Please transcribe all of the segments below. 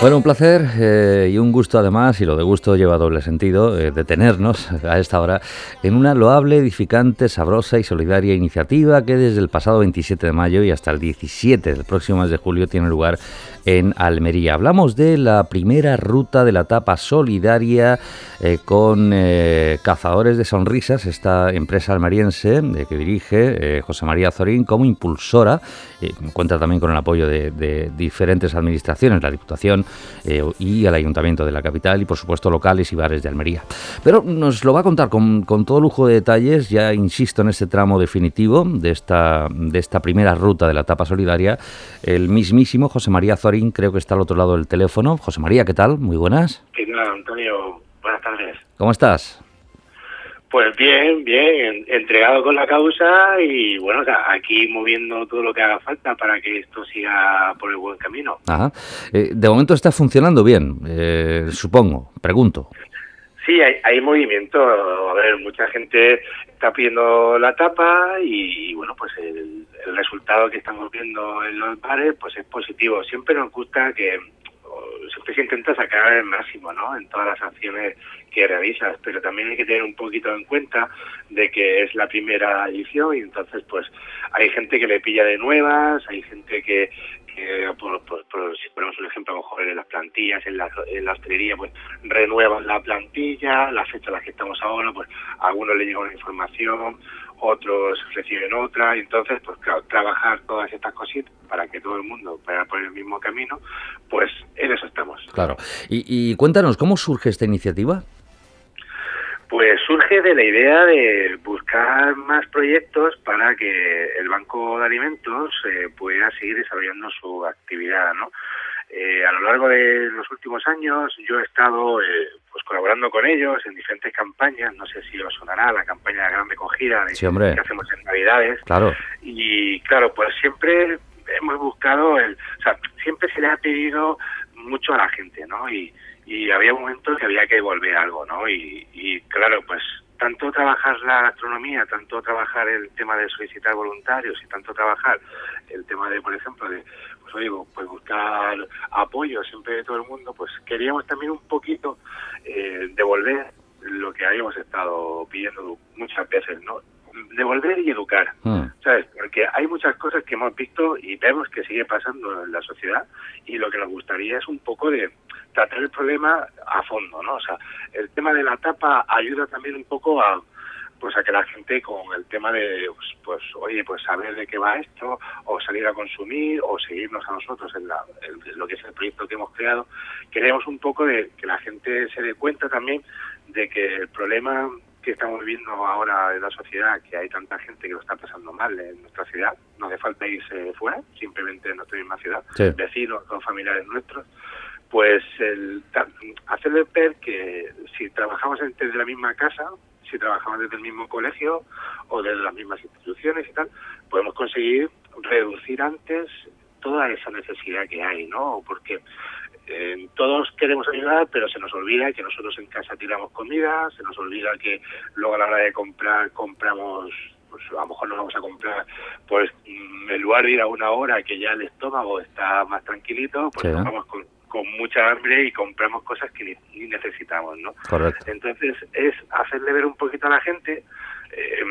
Bueno, un placer eh, y un gusto además, y lo de gusto lleva doble sentido, eh, detenernos a esta hora en una loable, edificante, sabrosa y solidaria iniciativa que desde el pasado 27 de mayo y hasta el 17 del próximo mes de julio tiene lugar en Almería. Hablamos de la primera ruta de la etapa solidaria eh, con eh, Cazadores de Sonrisas, esta empresa almeriense eh, que dirige José María Zorín como impulsora. cuenta también con el apoyo de, diferentes administraciones, la Diputación y el Ayuntamiento de la capital y por supuesto locales y bares de Almería. Pero nos lo va a contar con, todo lujo de detalles, ya insisto en este tramo definitivo de esta, de esta primera ruta de la etapa solidaria, el mismísimo José María Zorín creo que está al otro lado del teléfono. José María, ¿qué tal? Muy buenas. ¿Qué tal, Antonio? Buenas tardes. ¿Cómo estás? Pues bien, bien, entregado con la causa y bueno, aquí moviendo todo lo que haga falta para que esto siga por el buen camino. Ajá. Eh, de momento está funcionando bien, eh, supongo, pregunto. Sí, hay, movimiento. A ver, mucha gente está pidiendo la tapa y, bueno, pues el, resultado que estamos viendo en los bares pues es positivo. Siempre nos gusta que se intenta sacar el máximo, ¿no? En todas las acciones que realizas, pero también hay que tener un poquito en cuenta de que es la primera edición y entonces pues hay gente que le pilla de nuevas, hay gente que, por, si ponemos un ejemplo, a lo mejor en las plantillas, en la, en la hostelería, pues renuevan la plantilla, la fecha en la que estamos ahora, pues a algunos le llega una información, otros reciben otra, entonces, pues claro, trabajar todas estas cositas para que todo el mundo vaya por el mismo camino, pues en eso estamos. Claro. Y, y cuéntanos, ¿cómo surge esta iniciativa? Pues surge de la idea de buscar más proyectos para que el Banco de Alimentos eh, pueda seguir desarrollando su actividad, ¿no? Eh, a lo largo de los últimos años yo he estado eh, pues colaborando con ellos en diferentes campañas, no sé si os sonará la campaña de Gran Recogida sí, que hacemos en Navidades. Claro. Y claro, pues siempre hemos buscado, el, o sea, siempre se le ha pedido mucho a la gente, ¿no? Y, y había momentos que había que devolver algo, ¿no? Y, y claro, pues tanto trabajar la gastronomía, tanto trabajar el tema de solicitar voluntarios y tanto trabajar el tema de, por ejemplo, de pues oye, pues buscar apoyo siempre de todo el mundo, pues queríamos también un poquito eh, devolver lo que habíamos estado pidiendo muchas veces, ¿no? Devolver y educar, hmm. ¿sabes? Porque hay muchas cosas que hemos visto y vemos que sigue pasando en la sociedad y lo que nos gustaría es un poco de tratar el problema a fondo, ¿no? O sea, el tema de la tapa ayuda también un poco a pues a que la gente con el tema de pues, pues, oye pues saber de qué va esto o salir a consumir o seguirnos a nosotros en, la, lo que es el proyecto que hemos creado queremos un poco de que la gente se dé cuenta también de que el problema que estamos viviendo ahora en la sociedad, que hay tanta gente que lo está pasando mal en nuestra ciudad, no hace falta irse fuera, simplemente en nuestra misma ciudad, vecinos o familiares nuestros, pues el, hacerle ver que si trabajamos desde la misma casa, si trabajamos desde el mismo colegio o desde las mismas instituciones y tal, podemos conseguir reducir antes toda esa necesidad que hay, ¿no? Porque eh, todos queremos ayudar, pero se nos olvida que nosotros en casa tiramos comida, se nos olvida que luego a la hora de comprar compramos pues a lo mejor nos vamos a comprar, pues en lugar de ir a una hora que ya el estómago está más tranquilito, pues nos vamos con con mucha hambre y compramos cosas que ni, necesitamos, ¿no? Correcto. Entonces es hacerle ver un poquito a la gente eh,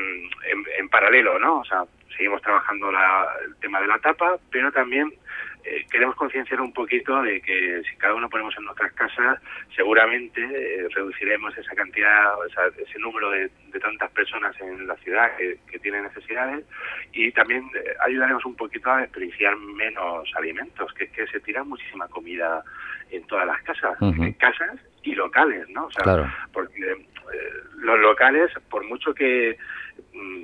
en, paralelo, ¿no? O sea, seguimos trabajando el tema de la tapa, pero también eh, queremos concienciar un poquito de que si cada uno ponemos en nuestras casas, seguramente eh, reduciremos esa cantidad, o sea, ese número de, tantas personas en la ciudad que, tienen necesidades. Y también eh, ayudaremos un poquito a desperdiciar menos alimentos, que es que se tira muchísima comida en todas las casas, en casas y locales, ¿no? O sea, porque los locales, por mucho que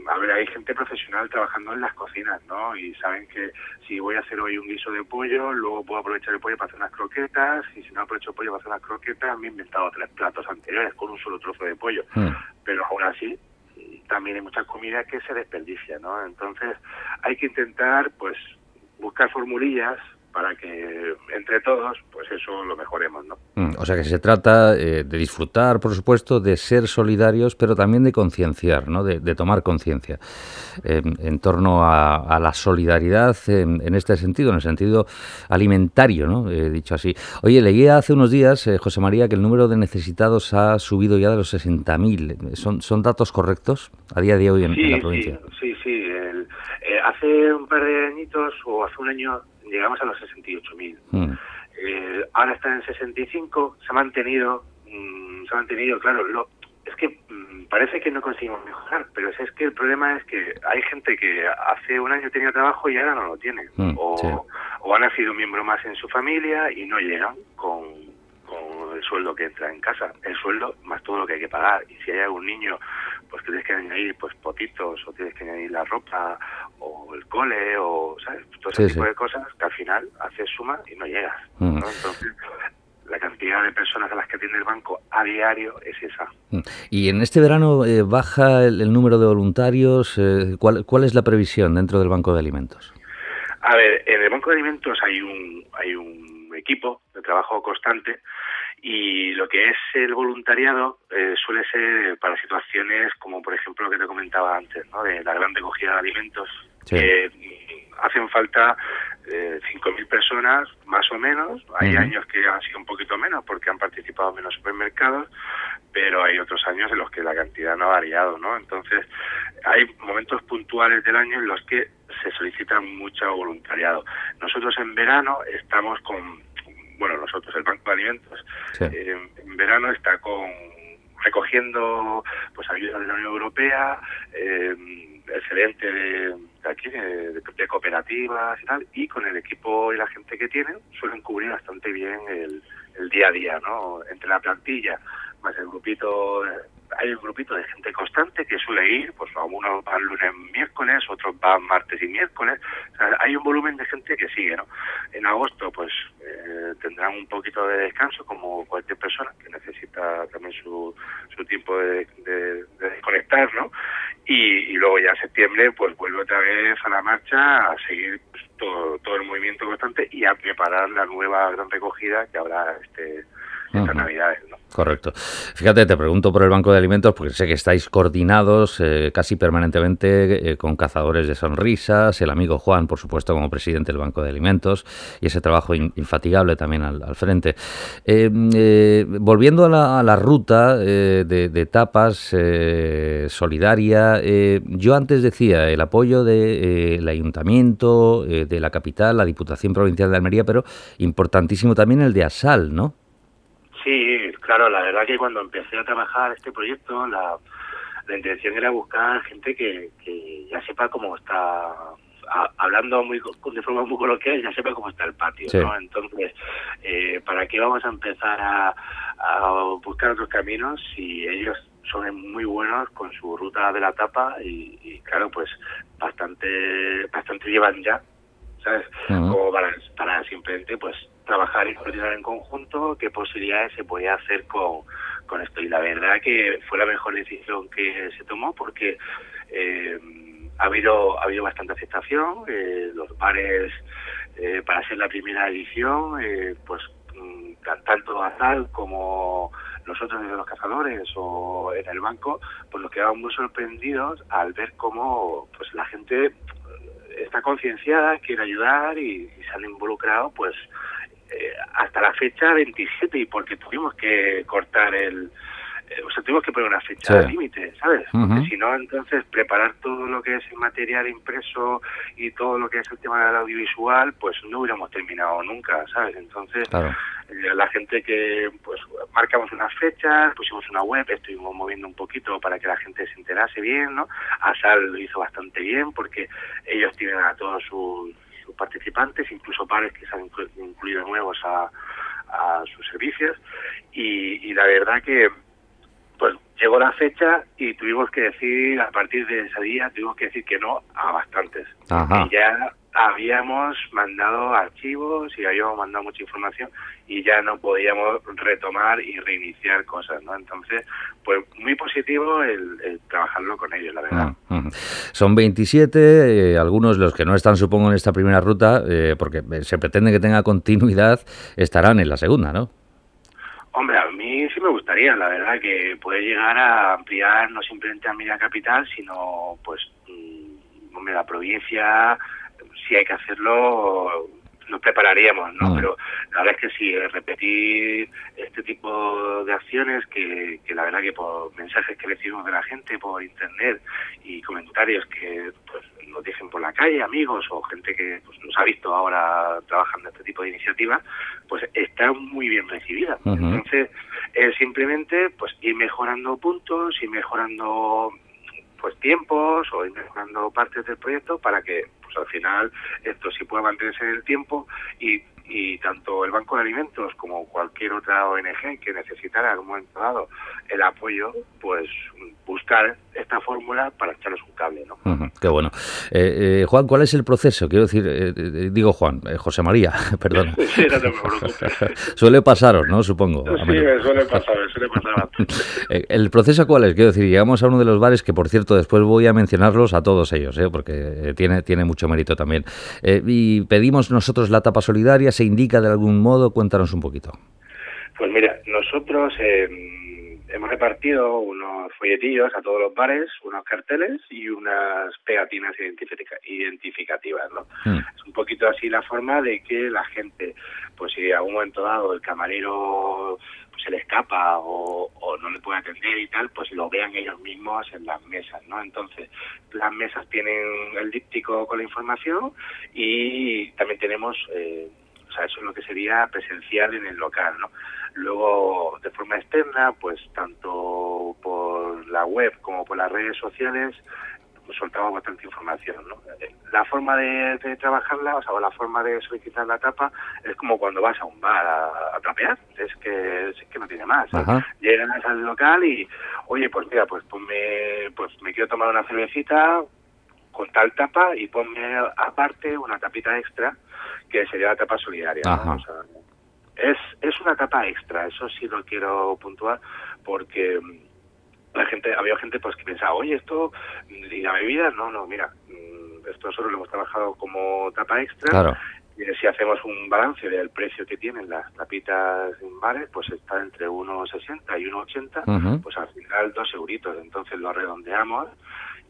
a ver, hay gente profesional trabajando en las cocinas, ¿no? Y saben que si voy a hacer hoy un guiso de pollo, luego puedo aprovechar el pollo para hacer unas croquetas, y si no aprovecho el pollo para hacer unas croquetas, me he inventado tres platos anteriores con un solo trozo de pollo. Hmm. Pero aún así, también hay mucha comida que se desperdicia, ¿no? Entonces, hay que intentar, pues, buscar formulillas para que entre todos, pues eso lo mejoremos, ¿no? Mm, o sea que se trata eh, de disfrutar, por supuesto, de ser solidarios, pero también de concienciar, ¿no? De, tomar conciencia en torno a, la solidaridad en, este sentido, en el sentido alimentario, ¿no? dicho así. Oye, leía hace unos días, eh, José María, que el número de necesitados ha subido ya de los 60.000. ¿Son, ¿Son datos correctos a día de hoy en, la provincia? Sí, sí, sí. Eh, hace un par de añitos o hace un año llegamos a los 68.000. Mm. Eh, ahora está en 65, se ha mantenido, mm, se ha mantenido, claro, lo, es que mm, parece que no conseguimos mejorar, pero es, que el problema es que hay gente que hace un año tenía trabajo y ahora no lo tiene, o, o, han nacido un miembro más en su familia y no llegan con, con el sueldo que entra en casa, el sueldo más todo lo que hay que pagar, y si hay algún niño pues tienes que añadir pues potitos o tienes que añadir la ropa o el cole o ¿sabes? todo ese tipo de cosas que al final haces suma y no llegas mm. entonces la cantidad de personas a las que atiende el banco a diario es esa. Mm. Y en este verano eh, baja el, número de voluntarios. Eh, ¿cuál, ¿Cuál es la previsión dentro del Banco de Alimentos? A ver, en el Banco de Alimentos hay un, hay un equipo de trabajo constante y lo que es el voluntariado eh, suele ser para situaciones como, por ejemplo, lo que te comentaba antes, ¿no? de la gran recogida de alimentos. Que hacen falta eh, 5.000 personas, más o menos. Hay años que han sido un poquito menos porque han participado menos supermercados, pero hay otros años en los que la cantidad no ha variado, ¿no? Entonces, hay momentos puntuales del año en los que se solicita mucho voluntariado. Nosotros en verano estamos con bueno, nosotros, el Banco de Alimentos, eh, en verano está con recogiendo pues ayuda de la Unión Europea, eh, excelente de, aquí, de, cooperativas y tal, y con el equipo y la gente que tienen suelen cubrir bastante bien el, el día a día, ¿no? Entre la plantilla más el grupito hay un grupito de gente constante que suele ir, pues algunos van lunes, miércoles, otros van martes y miércoles. hay un volumen de gente que sigue, ¿no? En agosto, pues eh, tendrán un poquito de descanso, como cualquier persona que necesita también su, su tiempo de, desconectar, ¿no? Y, luego ya en septiembre, pues vuelve otra vez a la marcha a seguir pues, todo, todo el movimiento constante y a preparar la nueva gran recogida que habrá este estas navidades, ¿no? Correcto. Fíjate, te pregunto por el Banco de Alimentos porque sé que estáis coordinados eh, casi permanentemente eh, con cazadores de sonrisas, el amigo Juan, por supuesto, como presidente del Banco de Alimentos, y ese trabajo infatigable también al, frente. Eh, volviendo a la, ruta de, etapas solidaria, yo antes decía el apoyo del Ayuntamiento, de la capital, la Diputación Provincial de Almería, pero importantísimo también el de Asal, ¿no? Sí, claro, la verdad que cuando empecé a trabajar este proyecto, la, la intención era buscar gente que, que ya sepa cómo está, hablando muy de forma muy coloquial, ya sepa cómo está el patio, ¿no? Entonces, eh, ¿para qué vamos a empezar a, buscar otros caminos si ellos son muy buenos con su ruta de la tapa y, claro, pues bastante bastante llevan ya, ¿sabes? Como para, para simplemente pues trabajar y coordinar en conjunto qué posibilidades se podía hacer con, con esto. Y la verdad que fue la mejor decisión que se tomó porque eh, ha habido ha habido bastante aceptación. Eh, los bares, eh, para ser la primera edición, pues mm, tanto Azal como nosotros desde los cazadores o en el banco, pues nos quedamos muy sorprendidos al ver cómo pues la gente está concienciada, quiere ayudar y, y, se han involucrado pues eh, hasta la fecha 27 y porque tuvimos que cortar el eh, o sea tuvimos que poner una fecha límite sabes porque si no entonces preparar todo lo que es el material impreso y todo lo que es el tema del audiovisual pues no hubiéramos terminado nunca sabes entonces eh, la gente que pues marcamos unas fechas pusimos una web estuvimos moviendo un poquito para que la gente se enterase bien no Asal lo hizo bastante bien porque ellos tienen a todos sus sus participantes, incluso pares que se han incluido nuevos a, sus servicios. Y, la verdad que pues llegó la fecha y tuvimos que decir, a partir de ese día, tuvimos que decir que no a bastantes. Y ya habíamos mandado archivos y habíamos mandado mucha información y ya no podíamos retomar y reiniciar cosas, ¿no? Entonces, pues muy positivo el, trabajarlo con ellos, la verdad. Mm, Son 27, eh, algunos los que no están, supongo, en esta primera ruta, eh, porque se pretende que tenga continuidad, estarán en la segunda, ¿no? Hombre, a mí sí me gustaría, la verdad, que puede llegar a ampliar no simplemente a media capital, sino, pues, mm, hombre, la provincia, si hay que hacerlo, nos prepararíamos, ¿no? Mm. Pero la verdad es que sí, repetir este tipo de acciones que, que la verdad que por mensajes que recibimos de la gente por internet y comentarios que pues nos dicen por la calle, amigos o gente que pues, nos ha visto ahora trabajando este tipo de iniciativas, pues está muy bien recibida. Entonces, es simplemente pues ir mejorando puntos, ir mejorando pues tiempos o ir partes del proyecto para que pues al final esto sí pueda mantenerse en el tiempo y y tanto el Banco de Alimentos como cualquier otra ONG que necesitara en algún momento dado el apoyo, pues buscar esta fórmula para echarles un cable. ¿no? qué bueno. Eh, eh, Juan, ¿cuál es el proceso? Quiero decir, eh, digo Juan, José María, perdón. sí, no te suele pasaros, ¿no? Supongo. Sí, suele pasar, suele pasar. ¿El proceso cuál es? Quiero decir, llegamos a uno de los bares que, por cierto, después voy a mencionarlos a todos ellos, porque tiene, tiene mucho mérito también. y pedimos nosotros la tapa solidaria, se indica de algún modo? Cuéntanos un poquito. Pues mira, nosotros eh, hemos repartido unos folletillos a todos los bares, unos carteles y unas pegatinas identificativas, ¿no? Hmm. Es un poquito así la forma de que la gente, pues si a un momento dado el camarero pues, se le escapa o, o, no le puede atender y tal, pues lo vean ellos mismos en las mesas, ¿no? Entonces, las mesas tienen el díptico con la información y también tenemos... Eh, o sea, eso es lo que sería presencial en el local, ¿no? Luego, de forma externa, pues tanto por la web como por las redes sociales, pues soltamos bastante información, ¿no? La forma de, trabajarla, o sea, la forma de solicitar la tapa es como cuando vas a un bar a, trapear, es que, es que no tiene más. Llegas al local y, oye, pues mira, pues ponme, pues me quiero tomar una cervecita con tal tapa y ponme aparte una tapita extra que sería la tapa solidaria. es, es una tapa extra, eso sí lo quiero puntuar, porque mm, la gente, había gente pues que pensaba, oye, esto, y la bebida, no, no, mira, mm, esto solo lo hemos trabajado como tapa extra. Y si hacemos un balance del precio que tienen las tapitas en bares, pues está entre 1,60 y 1,80, pues al final dos euritos. Entonces lo redondeamos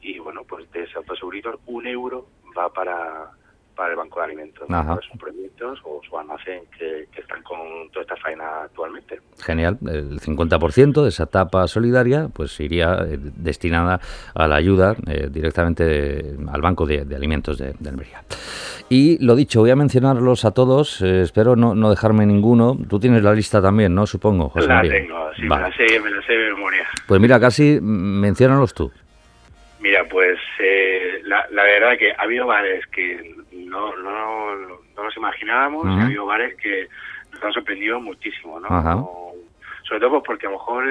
y bueno, pues de esos dos euritos, un euro va para para el Banco de Alimentos, sus proyectos o su almacén que, están con toda esta faena actualmente. Genial, el 50% de esa tapa solidaria pues iría eh, destinada a la ayuda eh, directamente al Banco de, Alimentos de, Almería. Y lo dicho, voy a mencionarlos a todos, eh, espero no, no, dejarme ninguno. Tú tienes la lista también, ¿no? Supongo, José La tengo, sí, me, la sé, me la sé de memoria. Pues mira, casi menciónalos tú. Mira, pues la, la verdad que ha habido bares que no, no, no nos imaginábamos. Ha habido bares que nos han sorprendido muchísimo, ¿no? sobre todo pues, porque a lo mejor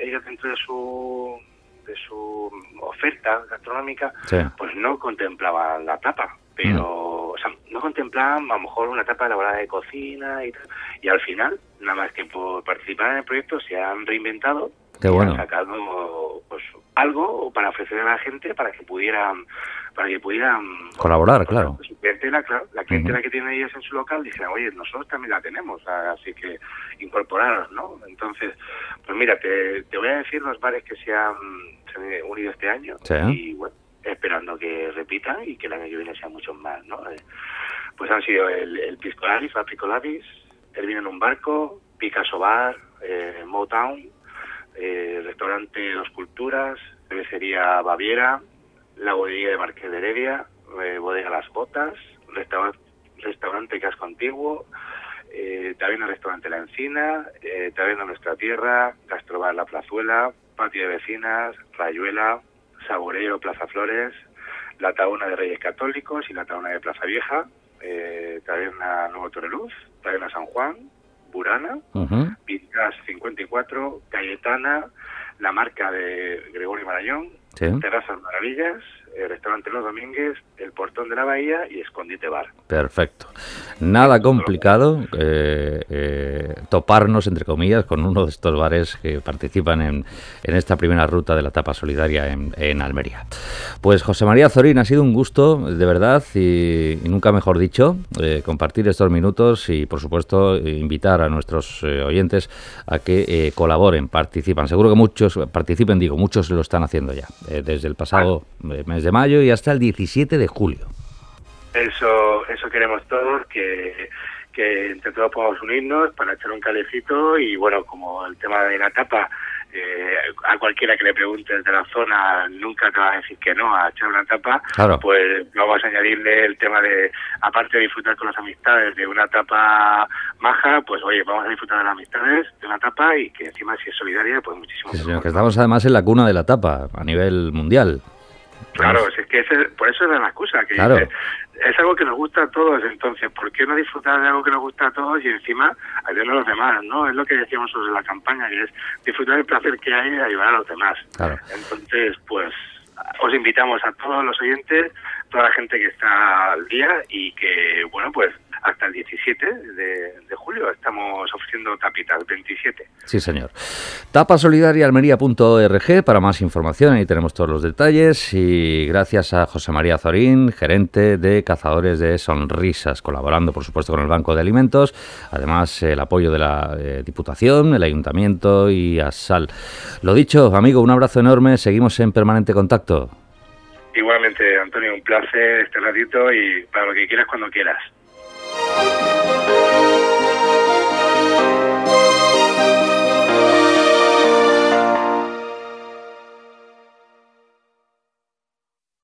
ellos dentro de su de su oferta gastronómica, pues no contemplaban la tapa, pero o sea, no contemplaban a lo mejor una tapa elaborada de cocina y, y al final, nada más que por participar en el proyecto, se han reinventado Qué bueno. han sacado algo para ofrecer a la gente para que pudieran para que pudieran colaborar, claro. Su clientela, claro, la clientela que tienen ellos en su local, dijeron, oye, nosotros también la tenemos, así que incorporaros, ¿no? Entonces, pues mira, te, te voy a decir los bares que se han, unido este año y bueno, esperando que repitan y que el año que viene sean muchos más, ¿no? Eh, pues han sido el, el Pisco Labis, el Vino en un Barco, Picasso Bar, eh, Motown, eh, restaurante Dos Culturas, cervecería Baviera, la bodega de Marqués de Heredia, eh, bodega Las Botas, restaurante Casco Antiguo, eh, también el restaurante La Encina, eh, también Nuestra Tierra, Gastrobar La Plazuela, Patio de Vecinas, Rayuela, Saboreo Plaza Flores, la Tauna de Reyes Católicos y la Tauna de Plaza Vieja, eh, Taberna Nuevo Torreluz, Taberna San Juan, Burana, uh 54, Cayetana, la marca de Gregorio Marañón, Terrazas Maravillas, el restaurante Los Domínguez, el Portón de la Bahía y Escondite Bar. Perfecto. Nada complicado eh, eh, toparnos, entre comillas, con uno de estos bares que participan en, en esta primera ruta de la etapa solidaria en, en, Almería. Pues José María Zorín, ha sido un gusto, de verdad, y, y nunca mejor dicho, eh, compartir estos minutos y, por supuesto, invitar a nuestros oyentes a que colaboren, participan. Seguro que muchos participen, digo, muchos lo están haciendo ya, desde el pasado mes de mayo y hasta el 17 de julio. Eso, eso queremos todos, que, que entre todos podamos unirnos para echar un calecito y bueno, como el tema de la tapa, eh, a cualquiera que le pregunte de la zona nunca te va a decir que no a echar una tapa, pues vamos a añadirle el tema de, aparte de disfrutar con las amistades de una tapa maja, pues oye, vamos a disfrutar de las amistades de una tapa y que encima si es solidaria, pues muchísimo. Sí, que estamos además en la cuna de la tapa a nivel mundial. Claro, es que por eso es la excusa, que es algo que nos gusta a todos, entonces, ¿por qué no disfrutar de algo que nos gusta a todos y encima ayudar a los demás? no Es lo que decíamos sobre la campaña, que es disfrutar del placer que hay y ayudar a los demás. Entonces, pues os invitamos a todos los oyentes, toda la gente que está al día y que, bueno, pues hasta el 17 de, julio estamos ofreciendo tapitas, 27. Sí, señor. Tapasolidariaalmería.org para más información, ahí tenemos todos los detalles y gracias a José María Zorín, gerente de Cazadores de Sonrisas, colaborando por supuesto con el Banco de Alimentos, además el apoyo de la eh, Diputación, el Ayuntamiento y ASAL. Lo dicho, amigo, un abrazo enorme, seguimos en permanente contacto. Igualmente, Antonio, un placer este ratito y para lo que quieras, cuando quieras.